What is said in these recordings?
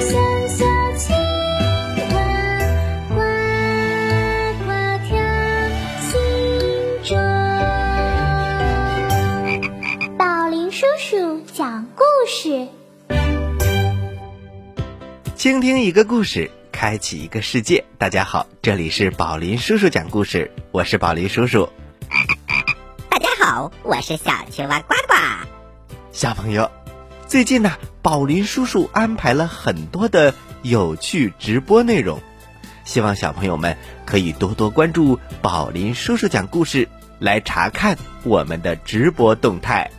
小小青蛙呱呱跳宝林叔叔讲故事倾听一个故事开启一个世界大家好这里是宝林叔叔讲故事我是宝林叔叔大家好我是小青蛙呱呱小朋友最近呢，宝林叔叔安排了很多的有趣直播内容，希望小朋友们可以多多关注宝林叔叔讲故事，来查看我们的直播动态。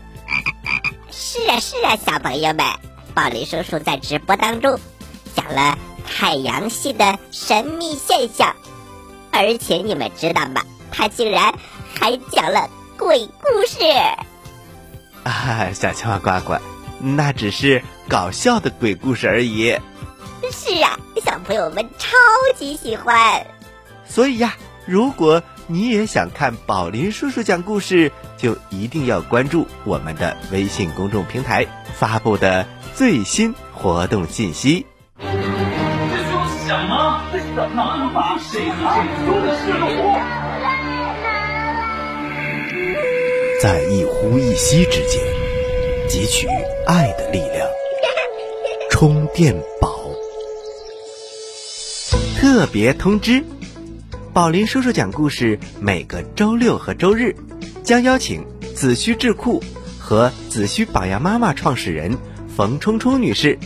是啊，是啊，小朋友们，宝林叔叔在直播当中讲了太阳系的神秘现象，而且你们知道吗？他竟然还讲了鬼故事。啊，小青蛙呱呱，那只是搞笑的鬼故事而已。是啊，小朋友们超级喜欢。所以呀，如果你也想看宝林叔叔讲故事，就一定要关注我们的微信公众平台发布的最新活动信息。这说什么？哪能把谁和谁说的是我？在一呼一吸之间，汲取爱的力量。充电宝。特别通知：宝林叔叔讲故事每个周六和周日，将邀请子虚智库和子虚榜样妈妈创始人冯冲冲女士，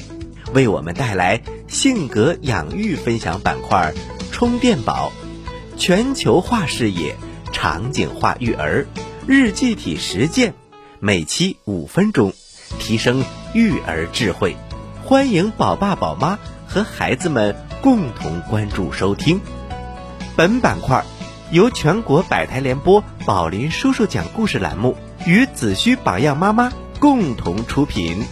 为我们带来性格养育分享板块“充电宝”，全球化视野，场景化育儿。日记体实践，每期五分钟，提升育儿智慧。欢迎宝爸宝妈和孩子们共同关注收听。本板块由全国百台联播宝林叔叔讲故事栏目与子虚榜样妈妈共同出品。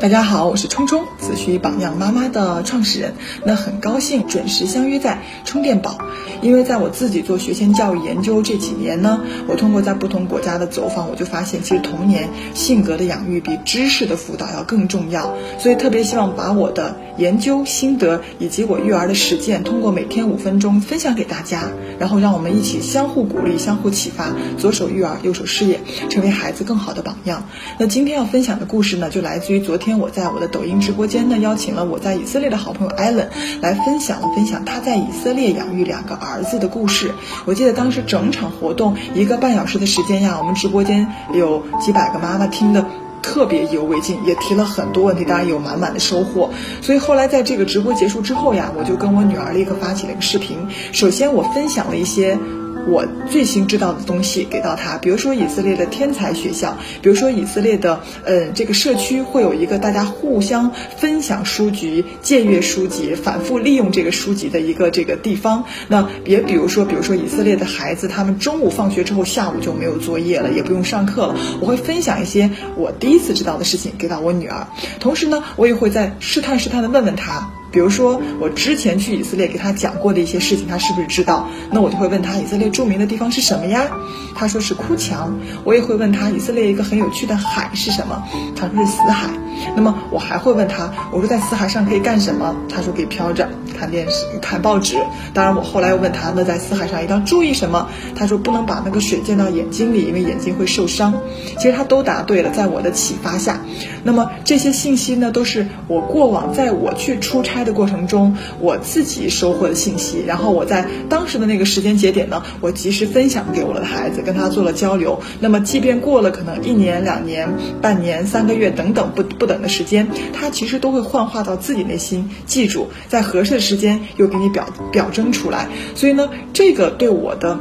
大家好，我是冲冲，子虚榜样妈妈的创始人。那很高兴准时相约在充电宝，因为在我自己做学前教育研究这几年呢，我通过在不同国家的走访，我就发现其实童年性格的养育比知识的辅导要更重要。所以特别希望把我的研究心得以及我育儿的实践，通过每天五分钟分享给大家，然后让我们一起相互鼓励、相互启发，左手育儿，右手事业，成为孩子更好的榜样。那今天要分享的故事呢，就来自于昨天。我在我的抖音直播间呢，邀请了我在以色列的好朋友艾伦来分享了分享他在以色列养育两个儿子的故事。我记得当时整场活动一个半小时的时间呀，我们直播间有几百个妈妈听的特别意犹未尽，也提了很多问题，当然有满满的收获。所以后来在这个直播结束之后呀，我就跟我女儿立刻发起了一个视频。首先我分享了一些。我最新知道的东西给到他，比如说以色列的天才学校，比如说以色列的嗯这个社区会有一个大家互相分享书籍、借阅书籍、反复利用这个书籍的一个这个地方。那也比如说，比如说以色列的孩子，他们中午放学之后，下午就没有作业了，也不用上课了。我会分享一些我第一次知道的事情给到我女儿，同时呢，我也会在试探试探的问问她。比如说，我之前去以色列给他讲过的一些事情，他是不是知道？那我就会问他，以色列著名的地方是什么呀？他说是哭墙。我也会问他，以色列一个很有趣的海是什么？他说是死海。那么我还会问他，我说在死海上可以干什么？他说可以飘着看电视、看报纸。当然，我后来又问他，那在死海上一定要注意什么？他说不能把那个水溅到眼睛里，因为眼睛会受伤。其实他都答对了，在我的启发下。那么这些信息呢，都是我过往在我去出差的过程中，我自己收获的信息。然后我在当时的那个时间节点呢，我及时分享给我的孩子，跟他做了交流。那么即便过了可能一年、两年、半年、三个月等等不不不等的时间，他其实都会幻化到自己内心，记住在合适的时间又给你表表征出来。所以呢，这个对我的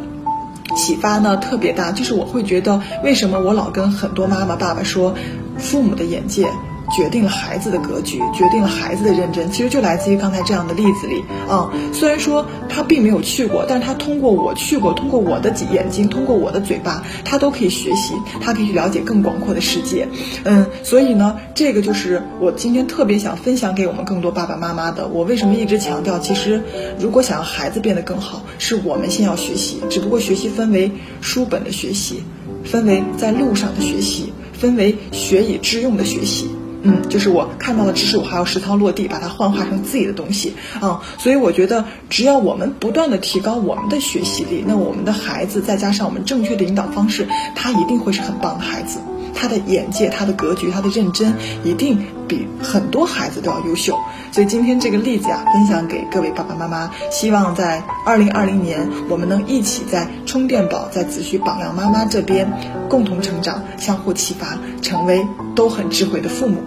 启发呢特别大，就是我会觉得为什么我老跟很多妈妈爸爸说。父母的眼界决定了孩子的格局，决定了孩子的认真。其实就来自于刚才这样的例子里啊。虽然说他并没有去过，但是他通过我去过，通过我的眼睛，通过我的嘴巴，他都可以学习，他可以去了解更广阔的世界。嗯，所以呢，这个就是我今天特别想分享给我们更多爸爸妈妈的。我为什么一直强调，其实如果想要孩子变得更好，是我们先要学习。只不过学习分为书本的学习，分为在路上的学习。分为学以致用的学习，嗯，就是我看到的知识，我还要实操落地，把它幻化成自己的东西啊。所以我觉得，只要我们不断的提高我们的学习力，那我们的孩子再加上我们正确的引导方式，他一定会是很棒的孩子。他的眼界、他的格局、他的认真，一定比很多孩子都要优秀。所以今天这个例子啊，分享给各位爸爸妈妈，希望在二零二零年，我们能一起在充电宝、在子虚榜样妈妈这边共同成长，相互启发，成为都很智慧的父母。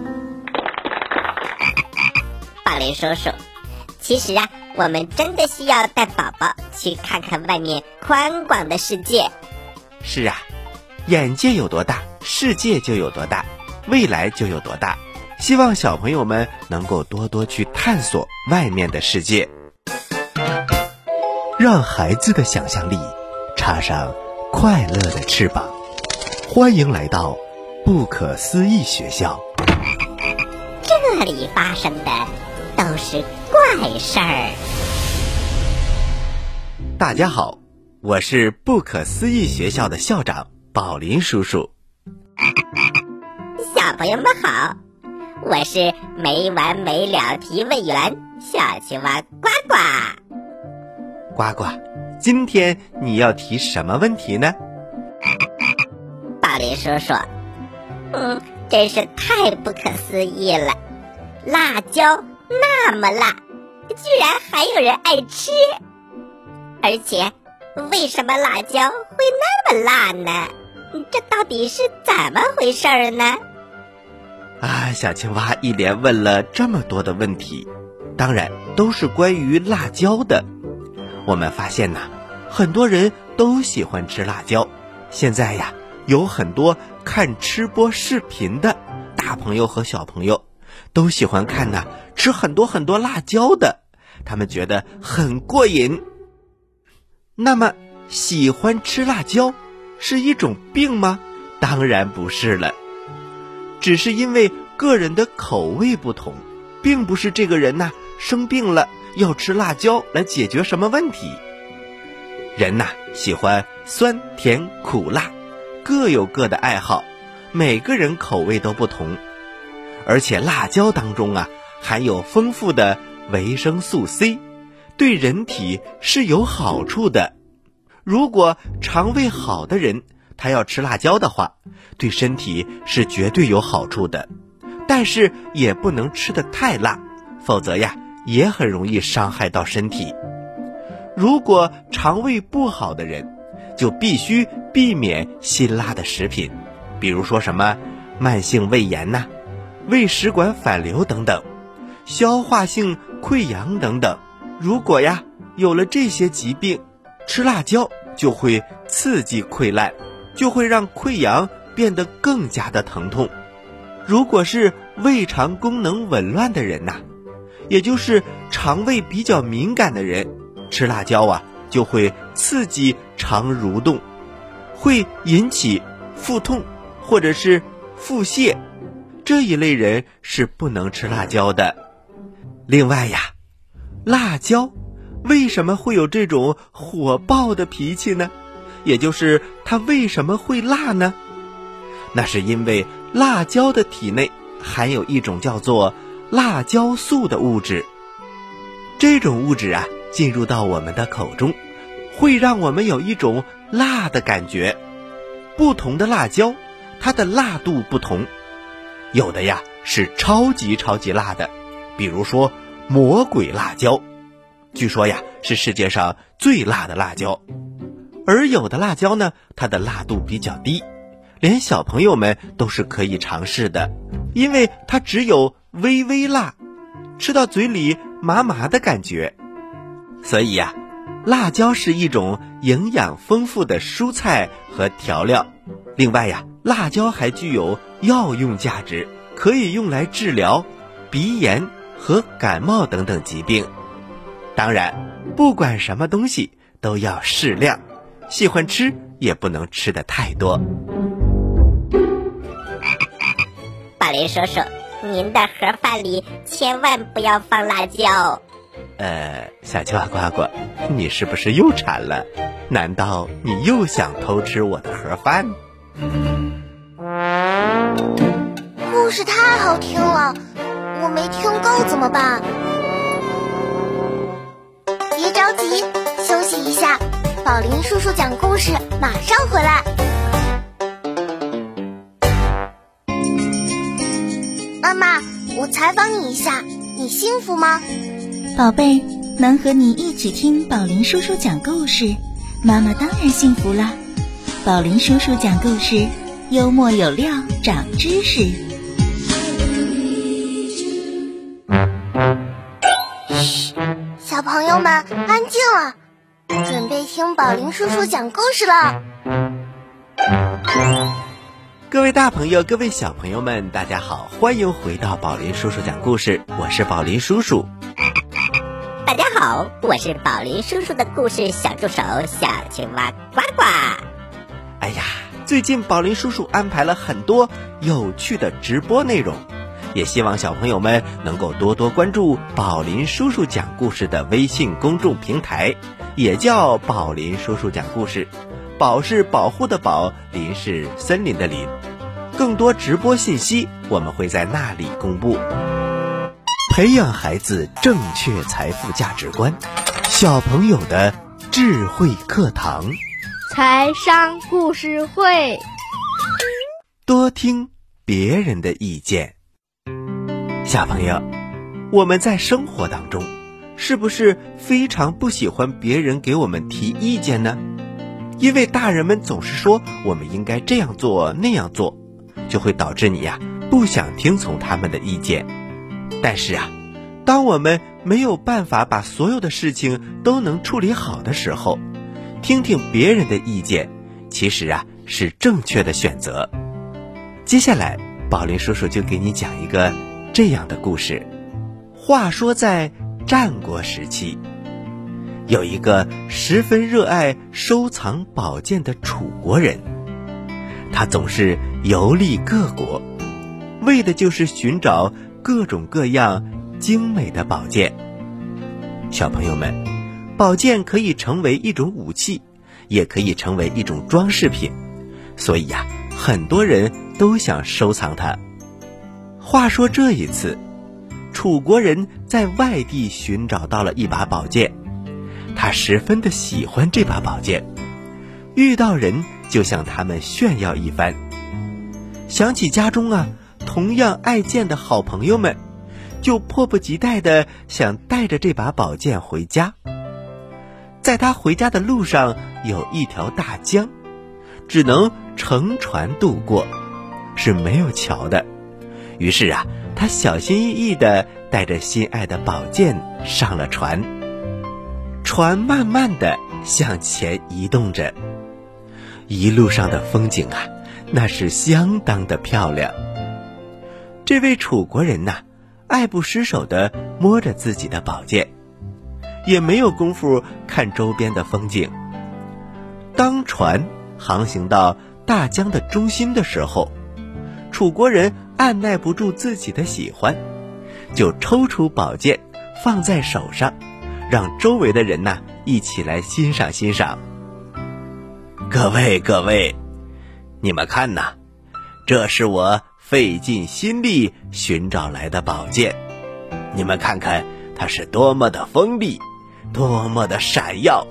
宝林叔叔，其实啊，我们真的需要带宝宝去看看外面宽广的世界。是啊，眼界有多大，世界就有多大，未来就有多大。希望小朋友们能够多多去探索外面的世界，让孩子的想象力插上快乐的翅膀。欢迎来到不可思议学校，这里发生的都是怪事儿。大家好，我是不可思议学校的校长宝林叔叔。小朋友们好。我是没完没了提问员小青蛙呱呱。呱呱，今天你要提什么问题呢？宝林叔叔，嗯，真是太不可思议了，辣椒那么辣，居然还有人爱吃，而且为什么辣椒会那么辣呢？这到底是怎么回事呢？啊，小青蛙一连问了这么多的问题，当然都是关于辣椒的。我们发现呐，很多人都喜欢吃辣椒。现在呀，有很多看吃播视频的大朋友和小朋友，都喜欢看呐吃很多很多辣椒的，他们觉得很过瘾。那么，喜欢吃辣椒是一种病吗？当然不是了。只是因为个人的口味不同，并不是这个人呐生病了要吃辣椒来解决什么问题。人呐喜欢酸甜苦辣，各有各的爱好，每个人口味都不同。而且辣椒当中啊含有丰富的维生素 C，对人体是有好处的。如果肠胃好的人，他要吃辣椒的话，对身体是绝对有好处的，但是也不能吃的太辣，否则呀也很容易伤害到身体。如果肠胃不好的人，就必须避免辛辣的食品，比如说什么慢性胃炎呐、胃食管反流等等、消化性溃疡等等。如果呀有了这些疾病，吃辣椒就会刺激溃烂。就会让溃疡变得更加的疼痛。如果是胃肠功能紊乱的人呐，也就是肠胃比较敏感的人，吃辣椒啊就会刺激肠蠕动，会引起腹痛或者是腹泻。这一类人是不能吃辣椒的。另外呀，辣椒为什么会有这种火爆的脾气呢？也就是它为什么会辣呢？那是因为辣椒的体内含有一种叫做辣椒素的物质。这种物质啊，进入到我们的口中，会让我们有一种辣的感觉。不同的辣椒，它的辣度不同，有的呀是超级超级辣的，比如说魔鬼辣椒，据说呀是世界上最辣的辣椒。而有的辣椒呢，它的辣度比较低，连小朋友们都是可以尝试的，因为它只有微微辣，吃到嘴里麻麻的感觉。所以呀，辣椒是一种营养丰富的蔬菜和调料。另外呀，辣椒还具有药用价值，可以用来治疗鼻炎和感冒等等疾病。当然，不管什么东西都要适量。喜欢吃也不能吃的太多。宝林叔叔，您的盒饭里千万不要放辣椒。呃，小青蛙呱呱，你是不是又馋了？难道你又想偷吃我的盒饭？故事太好听了，我没听够怎么办？别着急，休息一下。宝林叔叔讲故事马上回来。妈妈我采访你一下你幸福吗？宝贝能和你一起听宝林叔叔讲故事妈妈当然幸福啦宝林叔叔讲故事幽默有料长知识。听宝林叔叔讲故事了。各位大朋友，各位小朋友们，大家好，欢迎回到宝林叔叔讲故事，我是宝林叔叔。大家好，我是宝林叔叔的故事小助手小青蛙呱呱。哎呀，最近宝林叔叔安排了很多有趣的直播内容，也希望小朋友们能够多多关注宝林叔叔讲故事的微信公众平台，也叫宝林叔叔讲故事。宝是保护的宝，林是森林的林。更多直播信息，我们会在那里公布。培养孩子正确财富价值观，小朋友的智慧课堂。财商故事会，多听别人的意见。小朋友，我们在生活当中，是不是非常不喜欢别人给我们提意见呢？因为大人们总是说我们应该这样做那样做，就会导致你呀不想听从他们的意见。但是啊，当我们没有办法把所有的事情都能处理好的时候，听听别人的意见，其实啊是正确的选择。接下来，宝林叔叔就给你讲一个这样的故事。话说在战国时期。有一个十分热爱收藏宝剑的楚国人，他总是游历各国，为的就是寻找各种各样精美的宝剑。小朋友们，宝剑可以成为一种武器，也可以成为一种装饰品，所以呀，很多人都想收藏它。话说这一次，楚国人在外地寻找到了一把宝剑。他十分的喜欢这把宝剑，遇到人就向他们炫耀一番。想起家中啊同样爱剑的好朋友们，就迫不及待的想带着这把宝剑回家。在他回家的路上有一条大江，只能乘船渡过，是没有桥的。于是啊，他小心翼翼的带着心爱的宝剑上了船。船慢慢的向前移动着，一路上的风景啊，那是相当的漂亮。这位楚国人呐，爱不释手的摸着自己的宝剑，也没有功夫看周边的风景。当船航行到大江的中心的时候，楚国人按耐不住自己的喜欢，就抽出宝剑放在手上。让周围的人呐一起来欣赏欣赏。各位各位，你们看呐，这是我费尽心力寻找来的宝剑，你们看看它是多么的锋利，多么的闪耀，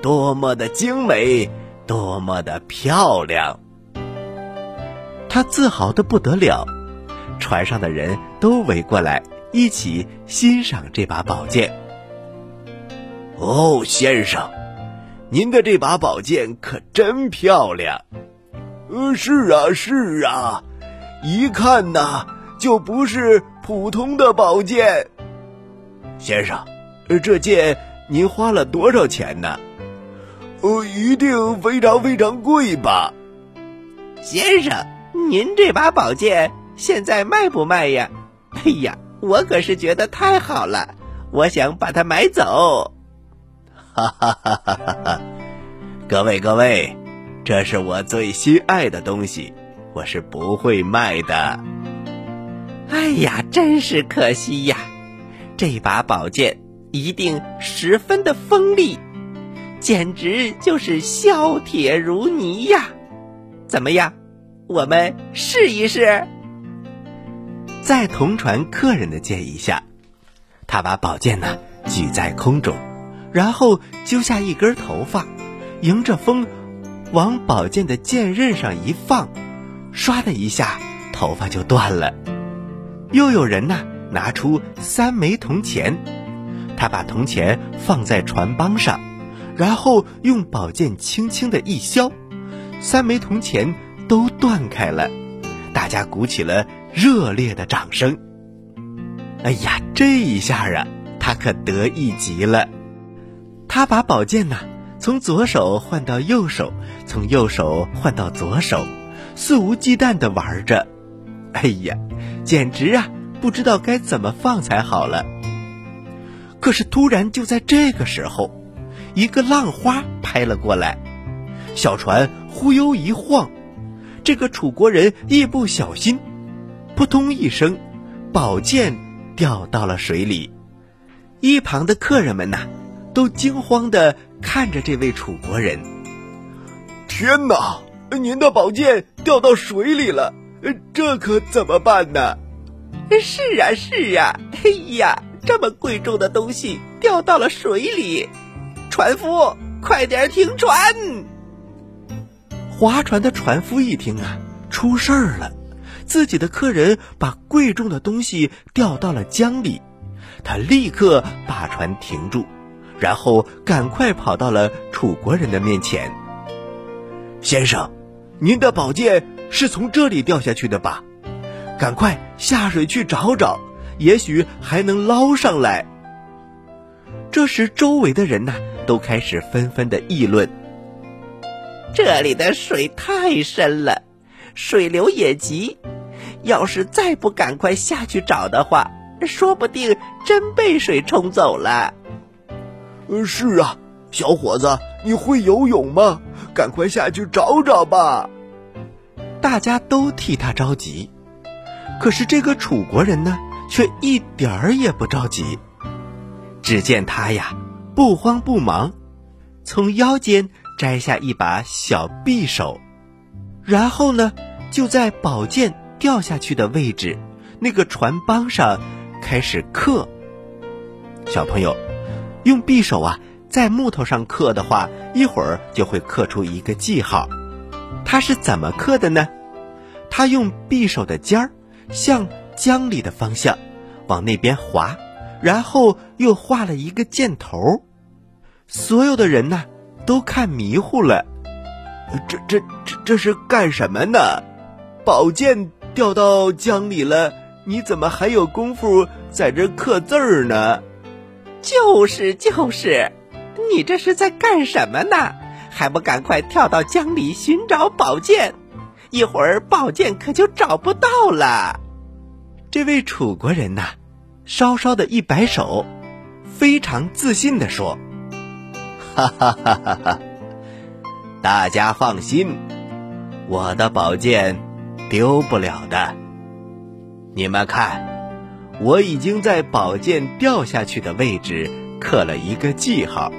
多么的精美，多么的漂亮。他自豪的不得了，船上的人都围过来一起欣赏这把宝剑。哦，先生，您的这把宝剑可真漂亮。呃，是啊，是啊，一看呐，就不是普通的宝剑。先生，呃这剑您花了多少钱呢？呃，一定非常非常贵吧。先生，您这把宝剑现在卖不卖呀？哎呀，我可是觉得太好了，我想把它买走。哈哈哈哈哈哈！各位各位，这是我最心爱的东西，我是不会卖的。哎呀，真是可惜呀！这把宝剑一定十分的锋利，简直就是削铁如泥呀！怎么样，我们试一试？在同船客人的建议下，他把宝剑呢举在空中。然后揪下一根头发，迎着风，往宝剑的剑刃上一放，唰的一下，头发就断了。又有人呢拿出三枚铜钱，他把铜钱放在船帮上，然后用宝剑轻轻的一削，三枚铜钱都断开了，大家鼓起了热烈的掌声。哎呀，这一下啊，他可得意极了。他把宝剑呢从左手换到右手，从右手换到左手，肆无忌惮的玩着。哎呀，简直啊，不知道该怎么放才好了。可是突然就在这个时候，一个浪花拍了过来，小船忽悠一晃，这个楚国人一不小心，扑通一声，宝剑掉到了水里。一旁的客人们呐，都惊慌的看着这位楚国人。天哪，您的宝剑掉到水里了！这可怎么办呢？是啊，是啊，哎呀，这么贵重的东西掉到了水里，船夫，快点停船！划船的船夫一听啊，出事儿了，自己的客人把贵重的东西掉到了江里，他立刻把船停住，然后赶快跑到了楚国人的面前。先生，您的宝剑。是从这里掉下去的吧？赶快下水去找找，也许还能捞上来。这时，周围的人呐，都开始纷纷的议论：这里的水太深了，水流也急，要是再不赶快下去找的话，说不定真被水冲走了。是啊，小伙子，你会游泳吗？赶快下去找找吧。大家都替他着急，可是这个楚国人呢，却一点儿也不着急。只见他呀，不慌不忙，从腰间摘下一把小匕首，然后呢，就在宝剑掉下去的位置，那个船帮上开始刻。小朋友，用匕首啊，在木头上刻的话，一会儿就会刻出一个记号。他是怎么刻的呢？他用匕首的尖儿向江里的方向往那边划，然后又画了一个箭头。所有的人呢都看迷糊了，这这这这是干什么呢？宝剑掉到江里了，你怎么还有功夫在这刻字儿呢？就是就是，你这是在干什么呢？还不赶快跳到江里寻找宝剑，一会儿宝剑可就找不到了。这位楚国人呐，稍稍的一摆手，非常自信的说：“哈哈哈哈哈，大家放心，我的宝剑丢不了的。你们看，我已经在宝剑掉下去的位置刻了一个记号。”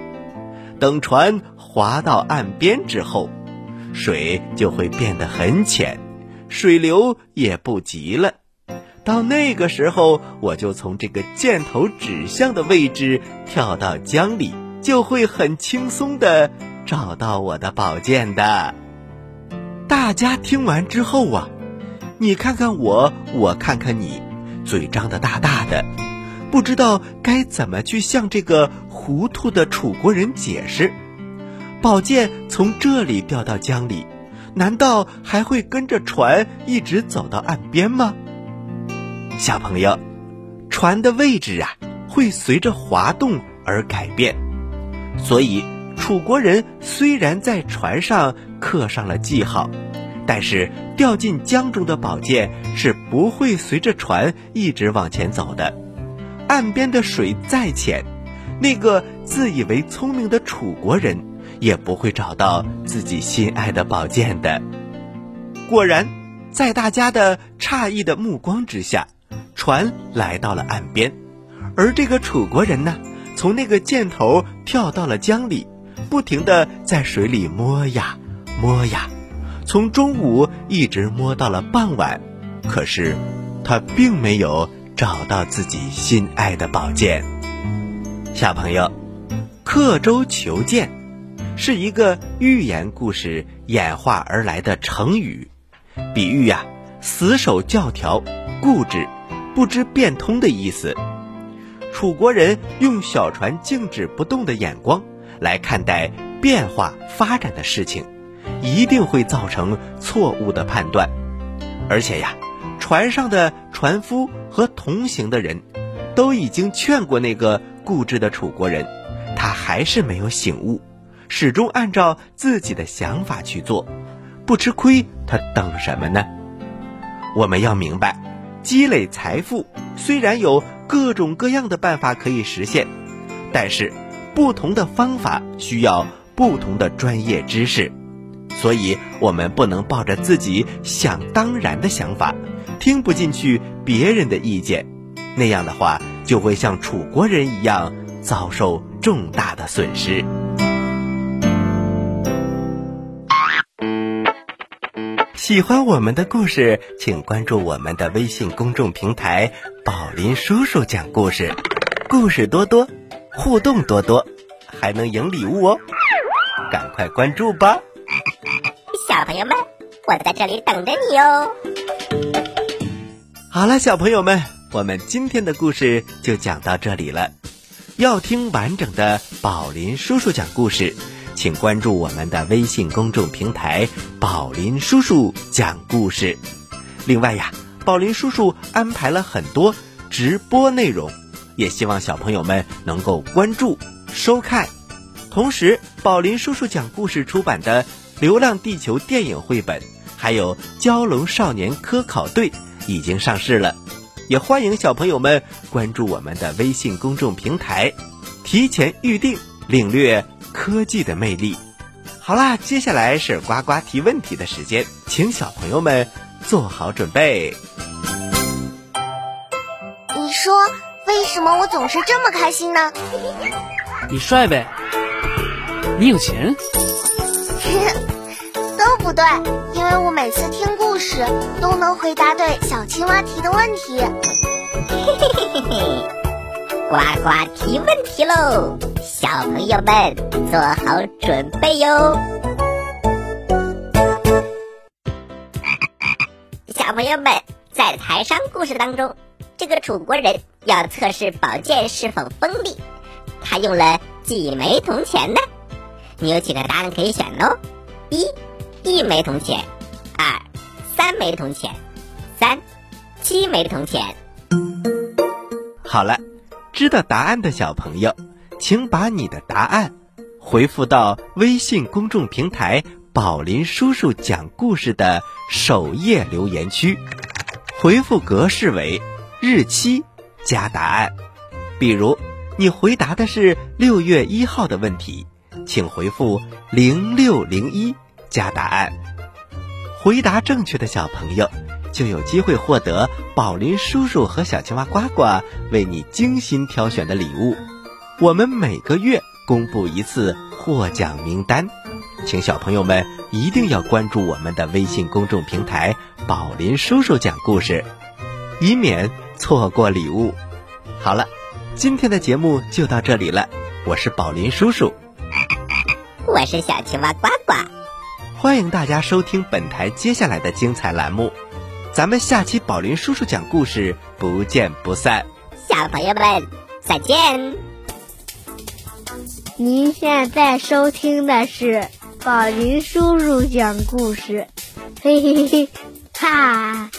等船划到岸边之后，水就会变得很浅，水流也不急了。到那个时候，我就从这个箭头指向的位置跳到江里，就会很轻松的找到我的宝剑的。大家听完之后啊，你看看我，我看看你，嘴张得大大的，不知道该怎么去向这个。糊涂的楚国人解释：“宝剑从这里掉到江里，难道还会跟着船一直走到岸边吗？”小朋友，船的位置啊会随着滑动而改变，所以楚国人虽然在船上刻上了记号，但是掉进江中的宝剑是不会随着船一直往前走的。岸边的水再浅。那个自以为聪明的楚国人也不会找到自己心爱的宝剑的。果然，在大家的诧异的目光之下，船来到了岸边，而这个楚国人呢，从那个箭头跳到了江里，不停的在水里摸呀摸呀，从中午一直摸到了傍晚，可是他并没有找到自己心爱的宝剑。小朋友，刻舟求剑是一个寓言故事演化而来的成语，比喻呀死守教条、固执、不知变通的意思。楚国人用小船静止不动的眼光来看待变化发展的事情，一定会造成错误的判断。而且呀，船上的船夫和同行的人，都已经劝过那个固执的楚国人，他还是没有醒悟，始终按照自己的想法去做，不吃亏，他等什么呢？我们要明白，积累财富虽然有各种各样的办法可以实现，但是不同的方法需要不同的专业知识，所以我们不能抱着自己想当然的想法，听不进去别人的意见，那样的话就会像楚国人一样遭受重大的损失。喜欢我们的故事，请关注我们的微信公众平台“宝林叔叔讲故事”，故事多多，互动多多，还能赢礼物哦！赶快关注吧！小朋友们，我在这里等着你哦。好了，小朋友们，我们今天的故事就讲到这里了。要听完整的宝林叔叔讲故事。请关注我们的微信公众平台“宝林叔叔讲故事”。另外呀，宝林叔叔安排了很多直播内容，也希望小朋友们能够关注收看。同时，宝林叔叔讲故事出版的《流浪地球》电影绘本，还有《蛟龙少年科考队》已经上市了，也欢迎小朋友们关注我们的微信公众平台，提前预定领略。科技的魅力。好啦，接下来是呱呱提问题的时间，请小朋友们做好准备。你说为什么我总是这么开心呢？你帅呗？你有钱？都不对，因为我每次听故事都能回答对小青蛙提的问题。嘿嘿嘿嘿嘿，呱呱提问题喽！小朋友们做好准备哟！小朋友们，在台商故事当中，这个楚国人要测试宝剑是否锋利，他用了几枚铜钱呢？你有几个答案可以选哦：一，一枚铜钱；二，三枚铜钱；三，七枚铜钱。好了，知道答案的小朋友。请把你的答案回复到微信公众平台“宝林叔叔讲故事”的首页留言区，回复格式为日期加答案。比如，你回答的是六月一号的问题，请回复零六零一加答案。回答正确的小朋友就有机会获得宝林叔叔和小青蛙呱呱为你精心挑选的礼物。我们每个月公布一次获奖名单，请小朋友们一定要关注我们的微信公众平台“宝林叔叔讲故事”，以免错过礼物。好了，今天的节目就到这里了，我是宝林叔叔，我是小青蛙呱呱，欢迎大家收听本台接下来的精彩栏目，咱们下期宝林叔叔讲故事不见不散，小朋友们再见。您现在收听的是宝林叔叔讲故事，嘿嘿嘿，哈。